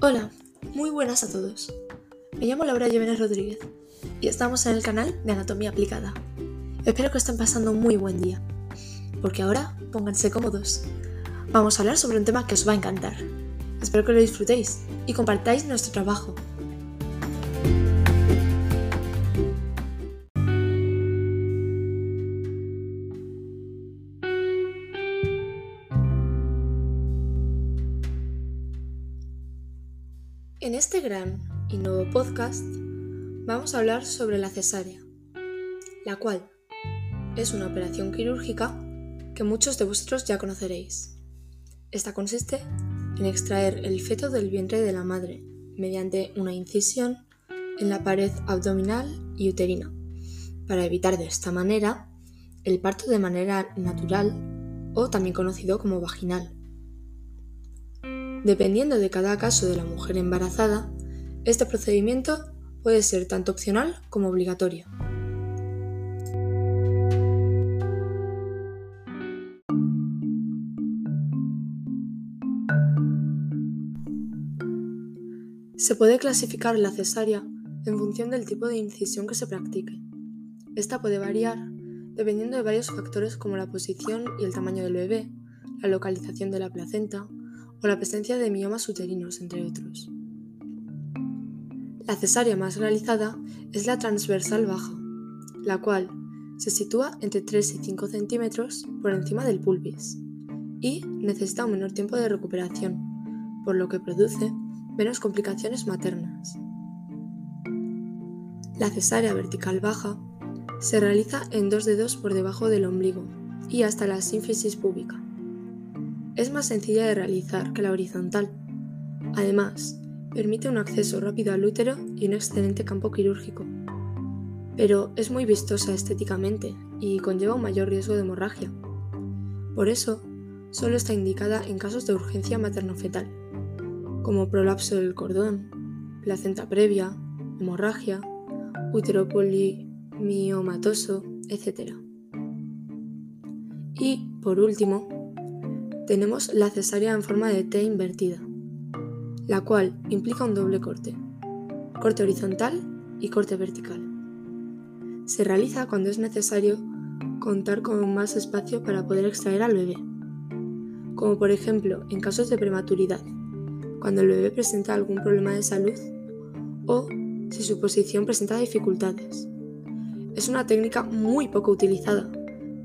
Hola, muy buenas a todos. Me llamo Laura Jiménez Rodríguez y estamos en el canal de Anatomía Aplicada. Espero que estén pasando un muy buen día, porque ahora pónganse cómodos. Vamos a hablar sobre un tema que os va a encantar. Espero que lo disfrutéis y compartáis nuestro trabajo. En este gran y nuevo podcast vamos a hablar sobre la cesárea, la cual es una operación quirúrgica que muchos de vosotros ya conoceréis. Esta consiste en extraer el feto del vientre de la madre mediante una incisión en la pared abdominal y uterina, para evitar de esta manera el parto de manera natural o también conocido como vaginal. Dependiendo de cada caso de la mujer embarazada, este procedimiento puede ser tanto opcional como obligatorio. Se puede clasificar la cesárea en función del tipo de incisión que se practique. Esta puede variar dependiendo de varios factores como la posición y el tamaño del bebé, la localización de la placenta, o la presencia de miomas uterinos, entre otros. La cesárea más realizada es la transversal baja, la cual se sitúa entre 3 y 5 centímetros por encima del pulvis y necesita un menor tiempo de recuperación, por lo que produce menos complicaciones maternas. La cesárea vertical baja se realiza en dos dedos por debajo del ombligo y hasta la sínfisis púbica es más sencilla de realizar que la horizontal. Además, permite un acceso rápido al útero y un excelente campo quirúrgico. Pero es muy vistosa estéticamente y conlleva un mayor riesgo de hemorragia. Por eso, solo está indicada en casos de urgencia materno-fetal, como prolapso del cordón, placenta previa, hemorragia, útero polimiomatoso, etc. Y, por último, tenemos la cesárea en forma de T invertida, la cual implica un doble corte, corte horizontal y corte vertical. Se realiza cuando es necesario contar con más espacio para poder extraer al bebé, como por ejemplo en casos de prematuridad, cuando el bebé presenta algún problema de salud o si su posición presenta dificultades. Es una técnica muy poco utilizada,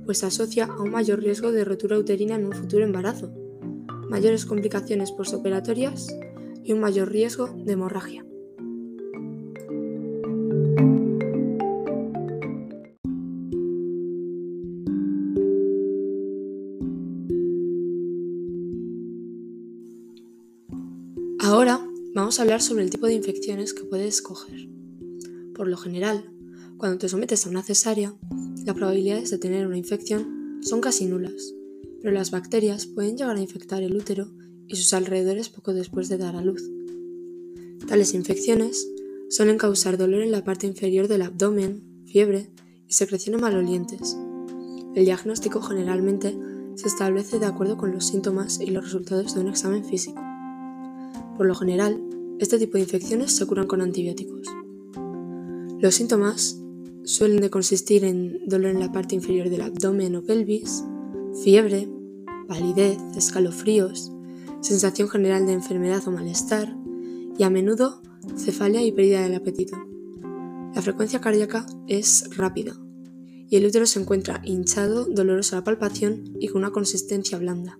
pues se asocia a un mayor riesgo de rotura uterina en un futuro embarazo, mayores complicaciones postoperatorias y un mayor riesgo de hemorragia. Ahora vamos a hablar sobre el tipo de infecciones que puedes escoger. Por lo general, cuando te sometes a una cesárea, las probabilidades de tener una infección son casi nulas, pero las bacterias pueden llegar a infectar el útero y sus alrededores poco después de dar a luz. Tales infecciones suelen causar dolor en la parte inferior del abdomen, fiebre y secreciones malolientes. El diagnóstico generalmente se establece de acuerdo con los síntomas y los resultados de un examen físico. Por lo general, este tipo de infecciones se curan con antibióticos. Los síntomas suelen de consistir en dolor en la parte inferior del abdomen o pelvis, fiebre, palidez, escalofríos, sensación general de enfermedad o malestar y a menudo cefalia y pérdida del apetito. La frecuencia cardíaca es rápida y el útero se encuentra hinchado, doloroso a la palpación y con una consistencia blanda.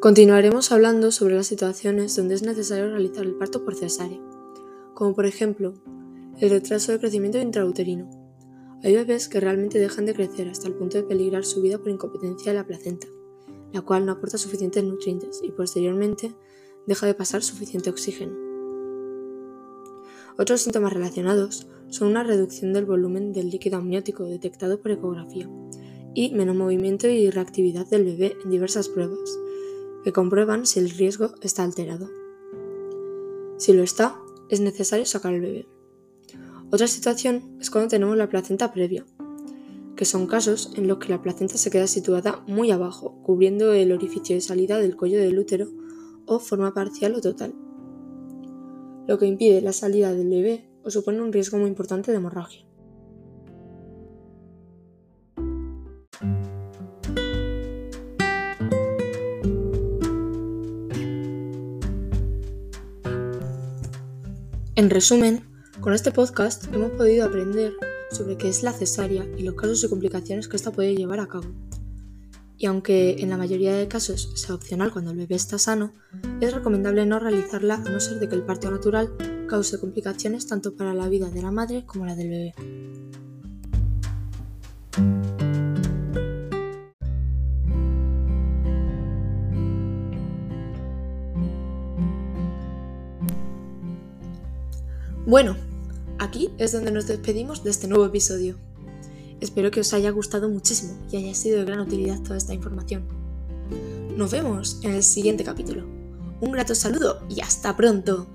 Continuaremos hablando sobre las situaciones donde es necesario realizar el parto por cesárea, como por ejemplo el retraso de crecimiento intrauterino. Hay bebés que realmente dejan de crecer hasta el punto de peligrar su vida por incompetencia de la placenta, la cual no aporta suficientes nutrientes y posteriormente deja de pasar suficiente oxígeno. Otros síntomas relacionados son una reducción del volumen del líquido amniótico detectado por ecografía y menos movimiento y reactividad del bebé en diversas pruebas, que comprueban si el riesgo está alterado. Si lo está, es necesario sacar al bebé. Otra situación es cuando tenemos la placenta previa, que son casos en los que la placenta se queda situada muy abajo, cubriendo el orificio de salida del cuello del útero o forma parcial o total, lo que impide la salida del bebé o supone un riesgo muy importante de hemorragia. En resumen, con este podcast hemos podido aprender sobre qué es la cesárea y los casos y complicaciones que ésta puede llevar a cabo. Y aunque en la mayoría de casos sea opcional cuando el bebé está sano, es recomendable no realizarla a no ser de que el parto natural cause complicaciones tanto para la vida de la madre como la del bebé. Bueno, aquí es donde nos despedimos de este nuevo episodio. Espero que os haya gustado muchísimo y haya sido de gran utilidad toda esta información. Nos vemos en el siguiente capítulo. Un grato saludo y hasta pronto.